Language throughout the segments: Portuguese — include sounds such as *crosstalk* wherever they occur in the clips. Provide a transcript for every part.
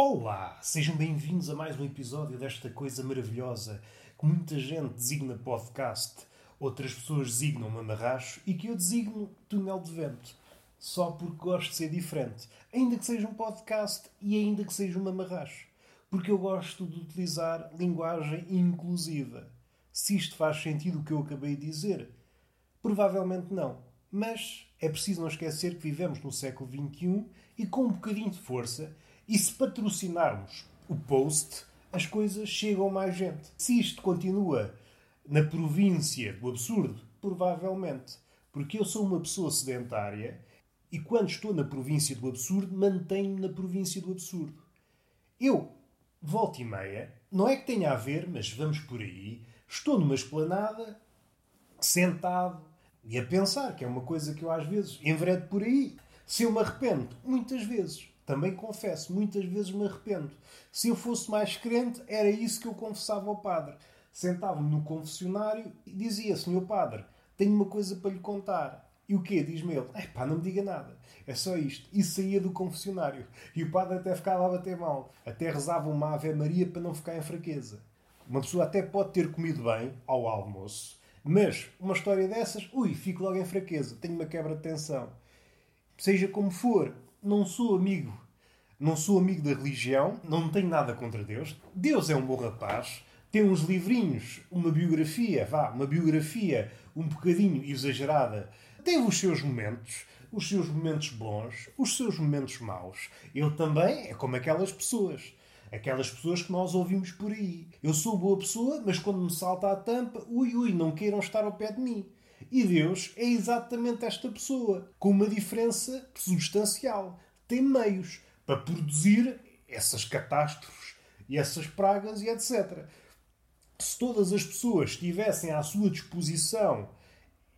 Olá, sejam bem-vindos a mais um episódio desta coisa maravilhosa que muita gente designa podcast, outras pessoas designam mamarracho e que eu designo túnel de vento. Só porque gosto de ser diferente, ainda que seja um podcast e ainda que seja um mamarracho. Porque eu gosto de utilizar linguagem inclusiva. Se isto faz sentido o que eu acabei de dizer, provavelmente não. Mas é preciso não esquecer que vivemos no século XXI e com um bocadinho de força e se patrocinarmos o post, as coisas chegam mais gente. Se isto continua na província do absurdo, provavelmente. Porque eu sou uma pessoa sedentária e quando estou na província do absurdo, mantenho-me na província do absurdo. Eu, volta e meia, não é que tenha a ver, mas vamos por aí, estou numa esplanada, sentado e a pensar, que é uma coisa que eu às vezes enveredo por aí. Se eu me arrependo, muitas vezes. Também confesso, muitas vezes me arrependo. Se eu fosse mais crente, era isso que eu confessava ao padre. Sentava-me no confessionário e dizia: Senhor Padre, tenho uma coisa para lhe contar. E o quê? Diz-me ele: É pá, não me diga nada. É só isto. E saía do confessionário. E o padre até ficava a bater mal. Até rezava uma Ave Maria para não ficar em fraqueza. Uma pessoa até pode ter comido bem ao almoço, mas uma história dessas, ui, fico logo em fraqueza, tenho uma quebra de tensão. Seja como for, não sou amigo. Não sou amigo da religião, não tenho nada contra Deus. Deus é um bom rapaz, tem uns livrinhos, uma biografia, vá, uma biografia um bocadinho exagerada. Teve os seus momentos, os seus momentos bons, os seus momentos maus. Ele também é como aquelas pessoas. Aquelas pessoas que nós ouvimos por aí. Eu sou boa pessoa, mas quando me salta a tampa, ui, ui, não queiram estar ao pé de mim. E Deus é exatamente esta pessoa, com uma diferença substancial. Tem meios para produzir essas catástrofes e essas pragas e etc. Se todas as pessoas tivessem à sua disposição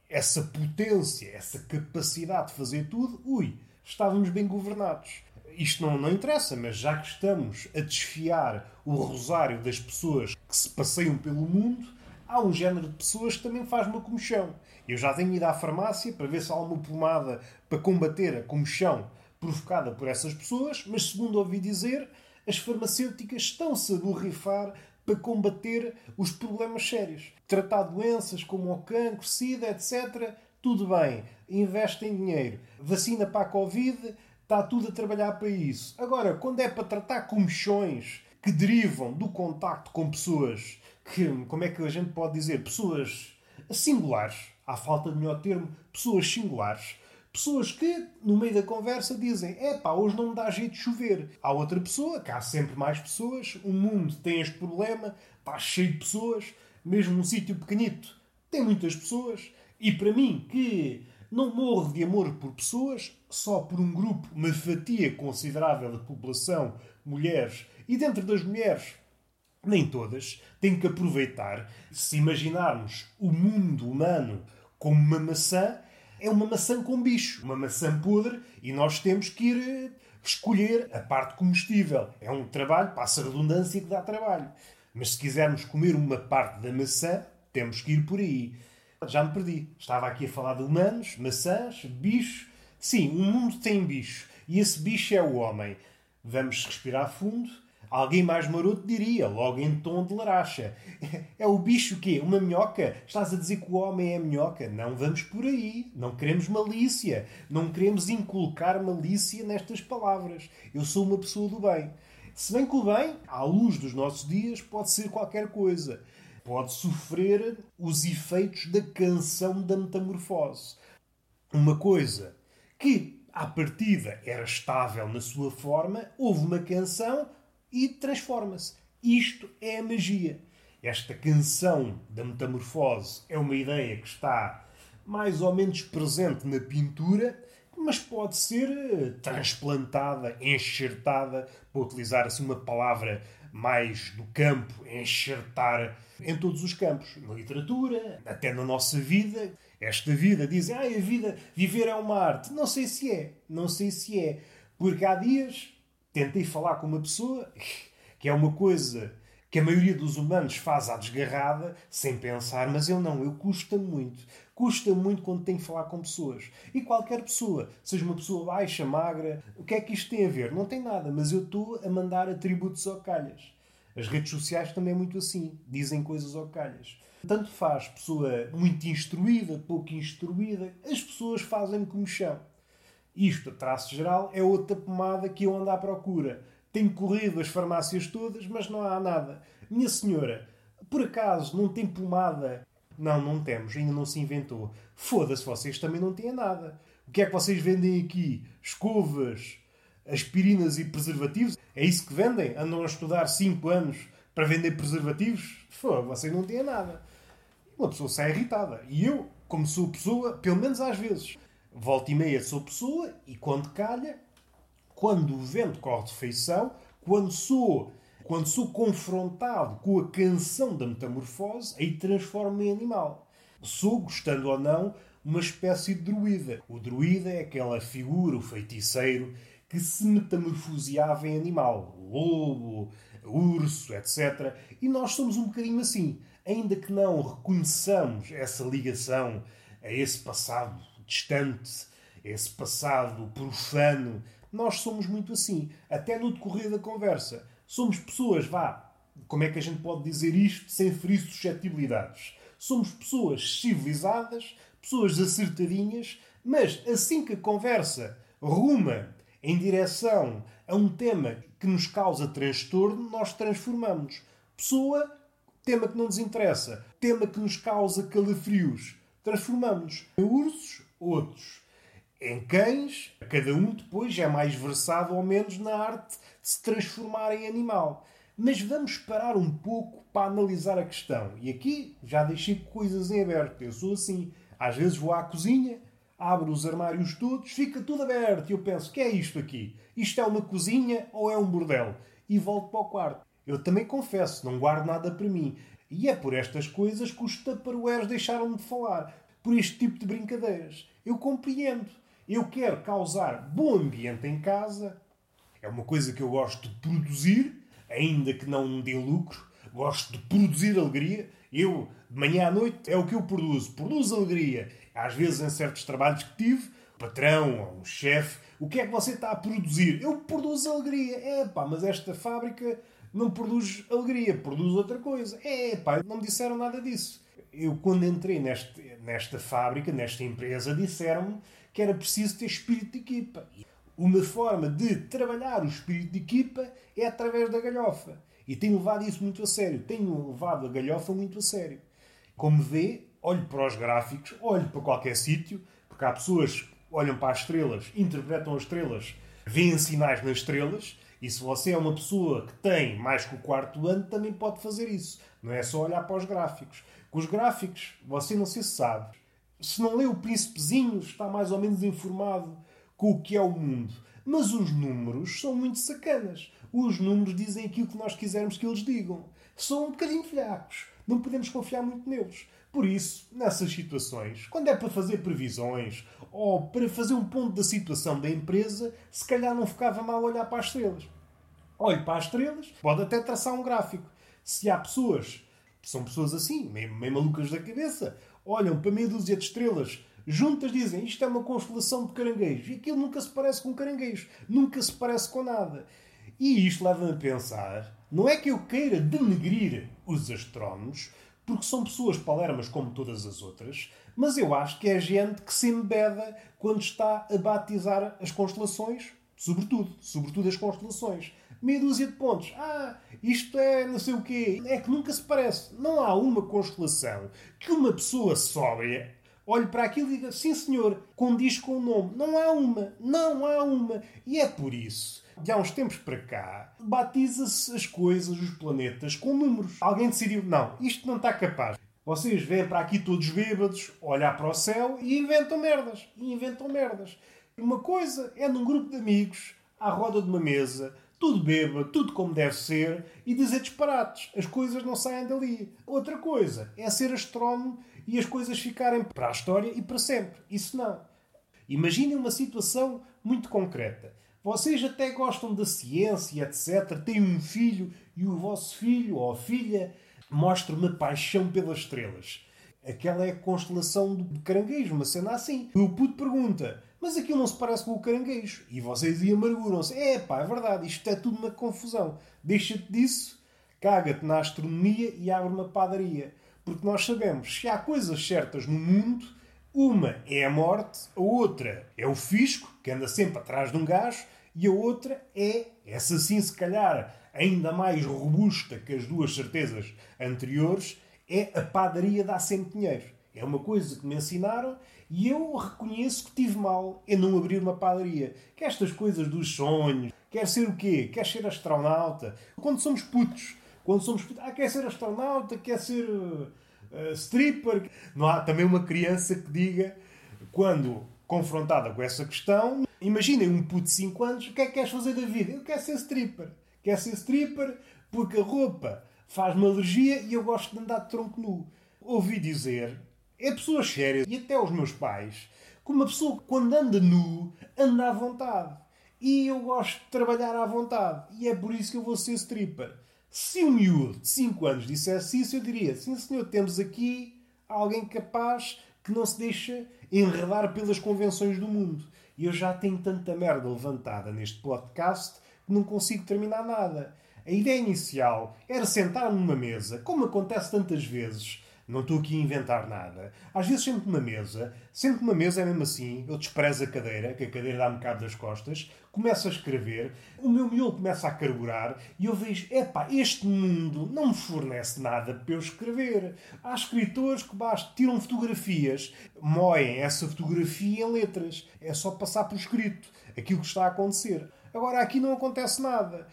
essa potência, essa capacidade de fazer tudo, ui, estávamos bem governados. Isto não, não interessa, mas já que estamos a desfiar o rosário das pessoas que se passeiam pelo mundo, há um género de pessoas que também faz uma comichão. Eu já tenho ido à farmácia para ver se há uma pomada para combater a comichão provocada por essas pessoas, mas segundo ouvi dizer, as farmacêuticas estão-se a borrifar para combater os problemas sérios. Tratar doenças como o cancro, sida, etc. Tudo bem, investem dinheiro. Vacina para a Covid, está tudo a trabalhar para isso. Agora, quando é para tratar comichões que derivam do contacto com pessoas que, como é que a gente pode dizer, pessoas singulares, à falta de melhor termo, pessoas singulares. Pessoas que, no meio da conversa, dizem: é pá, hoje não me dá jeito de chover. Há outra pessoa, que há sempre mais pessoas, o mundo tem este problema, está cheio de pessoas, mesmo num sítio pequenito, tem muitas pessoas. E para mim, que não morro de amor por pessoas, só por um grupo, uma fatia considerável da população, mulheres, e dentro das mulheres, nem todas, têm que aproveitar. Se imaginarmos o mundo humano como uma maçã, é uma maçã com bicho, uma maçã podre, e nós temos que ir eh, escolher a parte comestível. É um trabalho, passa redundância, que dá trabalho. Mas se quisermos comer uma parte da maçã, temos que ir por aí. Já me perdi. Estava aqui a falar de humanos, maçãs, bichos. Sim, o mundo tem bicho. E esse bicho é o homem. Vamos respirar fundo Alguém mais maroto diria, logo em tom de laracha. É o bicho quê? Uma minhoca? Estás a dizer que o homem é minhoca? Não vamos por aí. Não queremos malícia. Não queremos inculcar malícia nestas palavras. Eu sou uma pessoa do bem. Se bem que o bem, à luz dos nossos dias, pode ser qualquer coisa. Pode sofrer os efeitos da canção da metamorfose. Uma coisa que, à partida, era estável na sua forma, houve uma canção e transforma-se. Isto é a magia. Esta canção da metamorfose é uma ideia que está mais ou menos presente na pintura, mas pode ser eh, transplantada, enxertada, para utilizar assim uma palavra mais do campo, enxertar em todos os campos, na literatura, até na nossa vida. Esta vida, dizem, ah, a vida, viver é uma arte. Não sei se é, não sei se é, porque há dias tentei falar com uma pessoa que é uma coisa que a maioria dos humanos faz à desgarrada, sem pensar, mas eu não, eu custa muito. custa muito quando tenho que falar com pessoas. E qualquer pessoa, seja uma pessoa baixa, magra, o que é que isto tem a ver? Não tem nada, mas eu estou a mandar atributos ao calhas. As redes sociais também é muito assim, dizem coisas ao calhas. Tanto faz pessoa muito instruída, pouco instruída, as pessoas fazem como chão. Isto, a traço geral, é outra pomada que eu ando à procura. Tenho corrido as farmácias todas, mas não há nada. Minha senhora, por acaso não tem pomada? Não, não temos, ainda não se inventou. Foda-se, vocês também não têm nada. O que é que vocês vendem aqui? Escovas, aspirinas e preservativos? É isso que vendem? Andam a estudar 5 anos para vender preservativos? Foda, vocês não têm nada. Uma pessoa sai irritada. E eu, como sou pessoa, pelo menos às vezes, volta e meia sou pessoa e quando calha, quando o vento corre de feição, quando sou, quando sou confrontado com a canção da metamorfose, aí transformo-me em animal. Sou, gostando ou não, uma espécie de druida. O druida é aquela figura, o feiticeiro, que se metamorfoseava em animal. Lobo, urso, etc. E nós somos um bocadinho assim. Ainda que não reconheçamos essa ligação a esse passado distante, esse passado profano, nós somos muito assim. Até no decorrer da conversa. Somos pessoas, vá, como é que a gente pode dizer isto sem ferir suscetibilidades? Somos pessoas civilizadas, pessoas acertadinhas, mas assim que a conversa ruma em direção a um tema que nos causa transtorno, nós transformamos. Pessoa, tema que não nos interessa. Tema que nos causa calafrios. Transformamos. Em ursos, outros. Em cães, cada um depois é mais versado ou menos na arte de se transformar em animal. Mas vamos parar um pouco para analisar a questão. E aqui já deixei coisas em aberto. Eu sou assim. Às vezes vou à cozinha, abro os armários todos, fica tudo aberto. E eu penso: que é isto aqui? Isto é uma cozinha ou é um bordel? E volto para o quarto. Eu também confesso, não guardo nada para mim. E é por estas coisas que os tupperwares deixaram de falar. Por este tipo de brincadeiras. Eu compreendo. Eu quero causar bom ambiente em casa. É uma coisa que eu gosto de produzir, ainda que não dê lucro. Gosto de produzir alegria. Eu, de manhã à noite, é o que eu produzo. Produzo alegria. Às vezes, em certos trabalhos que tive, patrão ou um chefe, o que é que você está a produzir? Eu produzo alegria. É pá, mas esta fábrica não produz alegria, produz outra coisa. É pá, não me disseram nada disso. Eu, quando entrei neste, nesta fábrica, nesta empresa, disseram-me que era preciso ter espírito de equipa. Uma forma de trabalhar o espírito de equipa é através da galhofa. E tenho levado isso muito a sério. Tenho levado a galhofa muito a sério. Como vê, olho para os gráficos, olho para qualquer sítio, porque há pessoas que olham para as estrelas, interpretam as estrelas, veem sinais nas estrelas, e se você é uma pessoa que tem mais que o quarto ano, também pode fazer isso. Não é só olhar para os gráficos. Com os gráficos, você não se sabe. Se não lê o Príncipezinho, está mais ou menos informado com o que é o mundo. Mas os números são muito sacanas. Os números dizem aquilo que nós quisermos que eles digam. São um bocadinho filhacos. Não podemos confiar muito neles. Por isso, nessas situações, quando é para fazer previsões ou para fazer um ponto da situação da empresa, se calhar não ficava mal olhar para as estrelas. Olhe para as estrelas, pode até traçar um gráfico. Se há pessoas, são pessoas assim, meio, meio malucas da cabeça, olham para meia dúzia de estrelas, juntas dizem isto é uma constelação de caranguejos, e aquilo nunca se parece com caranguejos, nunca se parece com nada. E isto leva-me a pensar, não é que eu queira denegrir os astrónomos, porque são pessoas palermas como todas as outras, mas eu acho que é gente que se embeda quando está a batizar as constelações, sobretudo, sobretudo as constelações. Meia dúzia de pontos. Ah, isto é não sei o quê. É que nunca se parece. Não há uma constelação que uma pessoa sóbria olhe para aquilo e diga sim senhor, condiz com o nome. Não há uma. Não há uma. E é por isso de há uns tempos para cá, batiza-se as coisas, os planetas, com números. Alguém decidiu, não, isto não está capaz. Vocês vêm para aqui todos bêbados, olhar para o céu e inventam merdas. E inventam merdas. Uma coisa é num grupo de amigos, à roda de uma mesa, tudo bêbado, tudo como deve ser, e dizer disparates. As coisas não saem dali. Outra coisa é ser astrónomo e as coisas ficarem para a história e para sempre. Isso não. Imaginem uma situação muito concreta. Vocês até gostam da ciência, etc. Têm um filho e o vosso filho ou filha mostra uma paixão pelas estrelas. Aquela é a constelação do caranguejo, uma cena assim. O puto pergunta, mas aquilo não se parece com o caranguejo. E vocês aí amarguram-se. É pá, é verdade, isto é tudo uma confusão. Deixa-te disso, caga-te na astronomia e abre uma padaria. Porque nós sabemos, se há coisas certas no mundo, uma é a morte, a outra é o fisco, que anda sempre atrás de um gajo, e a outra é, essa sim se calhar, ainda mais robusta que as duas certezas anteriores, é a padaria dá sempre dinheiro. É uma coisa que me ensinaram e eu reconheço que tive mal em não abrir uma padaria. Que estas coisas dos sonhos, quer ser o quê? Quer ser astronauta? Quando somos putos, quando somos putos, ah, quer ser astronauta, quer ser uh, stripper. Não há também uma criança que diga, quando confrontada com essa questão, imaginem um puto de 5 anos, o que é que queres fazer da vida? Eu quero ser stripper. Quer ser stripper porque a roupa faz-me alergia e eu gosto de andar de tronco nu. Ouvi dizer, é pessoas sérias e até os meus pais, que uma pessoa quando anda nu, anda à vontade. E eu gosto de trabalhar à vontade. E é por isso que eu vou ser stripper. Se um miúdo de 5 anos dissesse isso, eu diria: sim, senhor, temos aqui alguém capaz que não se deixa enredar pelas convenções do mundo. E eu já tenho tanta merda levantada neste podcast que não consigo terminar nada. A ideia inicial era sentar-me numa mesa, como acontece tantas vezes. Não estou aqui a inventar nada. Às vezes sento numa mesa, sento numa mesa é mesmo assim, eu desprezo a cadeira, que a cadeira dá-me cabo das costas, começo a escrever, o meu miolo começa a carburar e eu vejo, epá, este mundo não me fornece nada para eu escrever. Há escritores que basta, tiram fotografias, moem essa fotografia em letras. É só passar por escrito aquilo que está a acontecer. Agora aqui não acontece nada.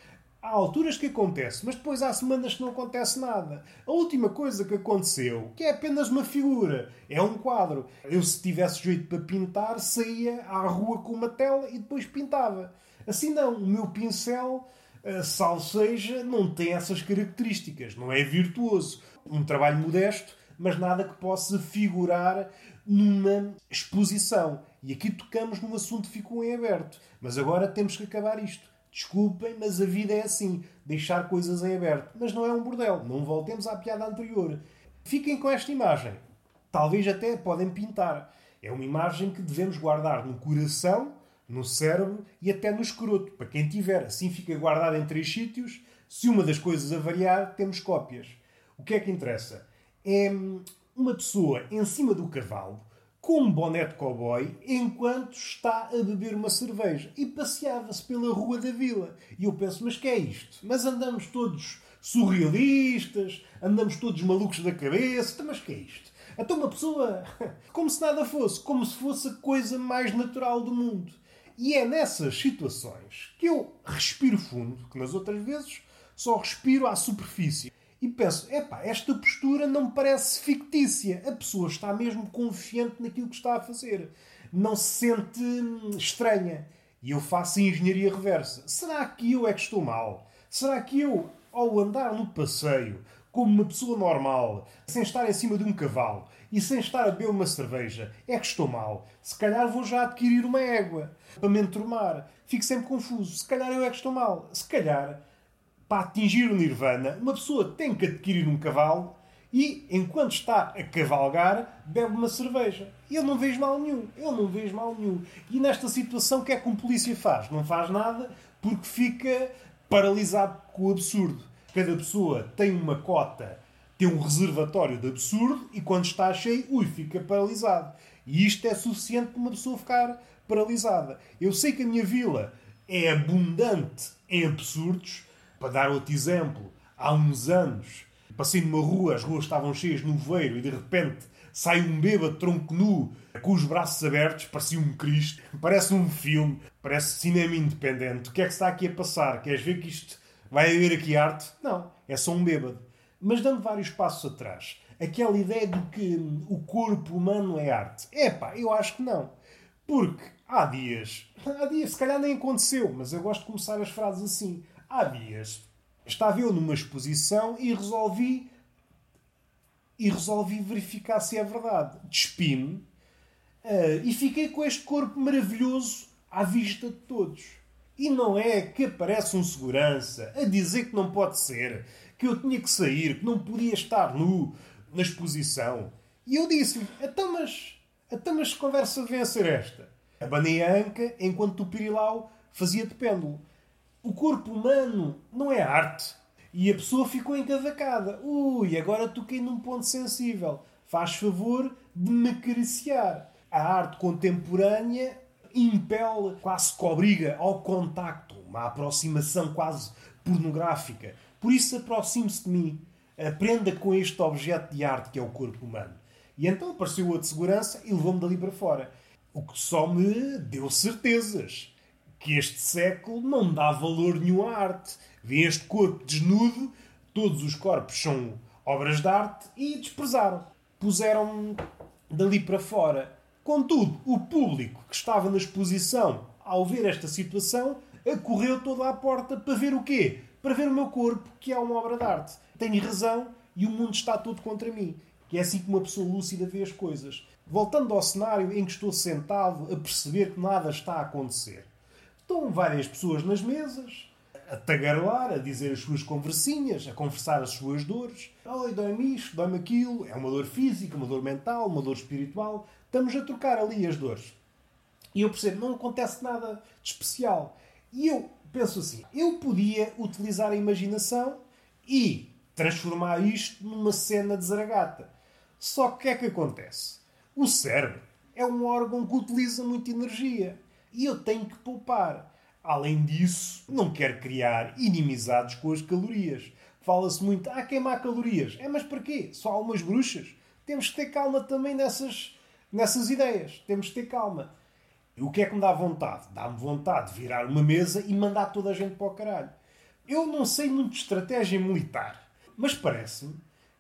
Há alturas que acontece, mas depois há semanas que não acontece nada. A última coisa que aconteceu, que é apenas uma figura, é um quadro. Eu, se tivesse jeito para pintar, saía à rua com uma tela e depois pintava. Assim não, o meu pincel, eh, salvo seja, não tem essas características, não é virtuoso. Um trabalho modesto, mas nada que possa figurar numa exposição. E aqui tocamos num assunto que ficou em aberto. Mas agora temos que acabar isto. Desculpem, mas a vida é assim. Deixar coisas em aberto. Mas não é um bordel. Não voltemos à piada anterior. Fiquem com esta imagem. Talvez até podem pintar. É uma imagem que devemos guardar no coração, no cérebro e até no escroto. Para quem tiver. Assim fica guardado em três sítios. Se uma das coisas avariar, temos cópias. O que é que interessa? É uma pessoa em cima do cavalo com um boné de cowboy enquanto está a beber uma cerveja e passeava-se pela rua da vila. E eu penso, mas que é isto? Mas andamos todos surrealistas, andamos todos malucos da cabeça, então, mas que é isto? Então uma pessoa, *laughs* como se nada fosse, como se fosse a coisa mais natural do mundo. E é nessas situações que eu respiro fundo, que nas outras vezes só respiro à superfície e penso, epá, esta postura não me parece fictícia. A pessoa está mesmo confiante naquilo que está a fazer. Não se sente hum, estranha. E eu faço engenharia reversa. Será que eu é que estou mal? Será que eu, ao andar no passeio, como uma pessoa normal, sem estar em cima de um cavalo e sem estar a beber uma cerveja, é que estou mal? Se calhar vou já adquirir uma égua para me enturmar. Fico sempre confuso. Se calhar eu é que estou mal. Se calhar para atingir o nirvana, uma pessoa tem que adquirir um cavalo e, enquanto está a cavalgar, bebe uma cerveja. Eu não vejo mal nenhum. Eu não vejo mal nenhum. E nesta situação, o que é que um polícia faz? Não faz nada porque fica paralisado com o absurdo. Cada pessoa tem uma cota, tem um reservatório de absurdo e quando está cheio, ui, fica paralisado. E isto é suficiente para uma pessoa ficar paralisada. Eu sei que a minha vila é abundante em absurdos, para dar outro exemplo, há uns anos passei numa rua, as ruas estavam cheias de nevoeiro e de repente sai um bêbado tronco nu com os braços abertos, parecia um Cristo, *laughs* parece um filme, parece cinema independente. O que é que está aqui a passar? Queres ver que isto vai haver aqui arte? Não, é só um bêbado. Mas dando vários passos atrás, aquela ideia de que o corpo humano é arte. Epá, eu acho que não. Porque há dias, há dias, se calhar nem aconteceu, mas eu gosto de começar as frases assim. Há dias estava eu numa exposição e resolvi e resolvi verificar se é verdade. Despi-me uh, e fiquei com este corpo maravilhoso à vista de todos. E não é que aparece um segurança a dizer que não pode ser, que eu tinha que sair, que não podia estar nu na exposição. E eu disse-lhe: então mas, então mas conversa ser esta? Abanei a anca enquanto o Pirilau fazia de pêndulo. O corpo humano não é arte. E a pessoa ficou encavacada. Ui, agora toquei num ponto sensível. Faz favor de me acariciar. A arte contemporânea impele, quase que obriga ao contacto, uma aproximação quase pornográfica. Por isso aproxime-se de mim. Aprenda com este objeto de arte que é o corpo humano. E então apareceu outro segurança e levou-me dali para fora. O que só me deu certezas. Que este século não dá valor nenhum à arte. Vê este corpo desnudo, todos os corpos são obras de arte e desprezaram. Puseram-me dali para fora. Contudo, o público que estava na exposição, ao ver esta situação, correu toda à porta para ver o quê? Para ver o meu corpo, que é uma obra de arte. Tenho razão e o mundo está todo contra mim. Que é assim que uma pessoa lúcida vê as coisas. Voltando ao cenário em que estou sentado a perceber que nada está a acontecer. Estão várias pessoas nas mesas, a tagarelar, a dizer as suas conversinhas, a conversar as suas dores. Oi, dói-me isto, dói-me aquilo. É uma dor física, uma dor mental, uma dor espiritual. Estamos a trocar ali as dores. E eu percebo, não acontece nada de especial. E eu penso assim, eu podia utilizar a imaginação e transformar isto numa cena de zaragata. Só que o que é que acontece? O cérebro é um órgão que utiliza muita energia e eu tenho que poupar. Além disso, não quero criar inimizades com as calorias. Fala-se muito, ah, queimar calorias. É, mas para quê? Só há umas bruxas? Temos que ter calma também nessas, nessas ideias. Temos que ter calma. E o que é que me dá vontade? Dá-me vontade de virar uma mesa e mandar toda a gente para o caralho. Eu não sei muito de estratégia militar, mas parece-me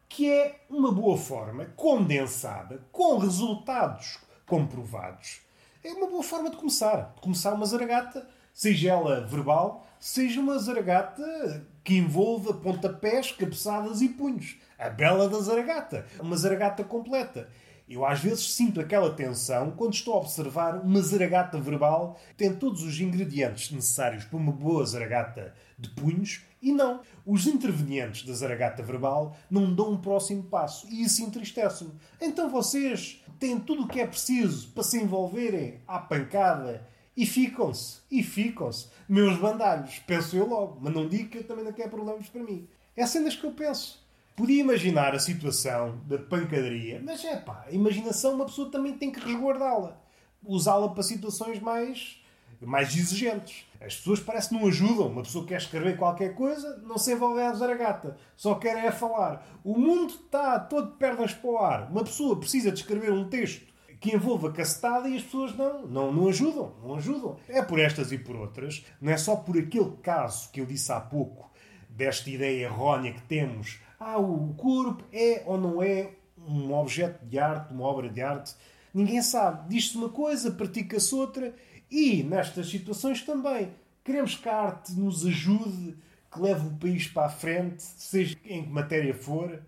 que é uma boa forma, condensada, com resultados comprovados. É uma boa forma de começar. De começar uma zaragata, seja ela verbal, seja uma zaragata que envolva pontapés, cabeçadas e punhos. A bela da zaragata. Uma zaragata completa. Eu às vezes sinto aquela tensão quando estou a observar uma zaragata verbal que tem todos os ingredientes necessários para uma boa zaragata de punhos e não. Os intervenientes da zaragata verbal não dão um próximo passo e isso entristece-me. Então vocês têm tudo o que é preciso para se envolverem à pancada e ficam-se. E ficam-se. Meus bandalhos, penso eu logo. Mas não digo que eu também não quero problemas para mim. É cenas que eu penso. Podia imaginar a situação da pancadaria, mas é pá, a imaginação uma pessoa também tem que resguardá-la. Usá-la para situações mais, mais exigentes. As pessoas parece que não ajudam. Uma pessoa quer escrever qualquer coisa, não se envolve a zaragata. Só quer é falar. O mundo está todo de pernas para o ar. Uma pessoa precisa de escrever um texto que envolva cacetada e as pessoas não, não, não ajudam. Não ajudam. É por estas e por outras. Não é só por aquele caso que eu disse há pouco, desta ideia errónea que temos ah, o corpo é ou não é um objeto de arte, uma obra de arte. Ninguém sabe. Diz-se uma coisa, pratica-se outra. E nestas situações também. Queremos que a arte nos ajude, que leve o país para a frente, seja em que matéria for.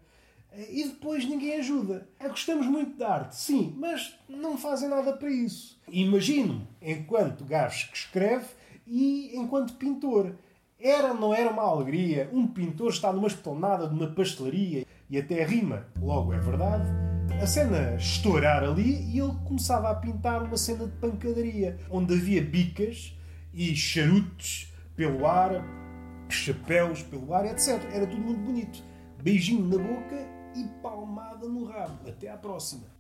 E depois ninguém ajuda. É, gostamos muito de arte, sim, mas não fazem nada para isso. Imagino, enquanto gajo que escreve e enquanto pintor. Era ou não era uma alegria um pintor estar numa esplanada de uma pastelaria e até rima, logo é verdade, a cena estourar ali e ele começava a pintar uma cena de pancadaria, onde havia bicas e charutos pelo ar, chapéus pelo ar, etc. Era tudo muito bonito. Beijinho na boca e palmada no rabo. Até à próxima.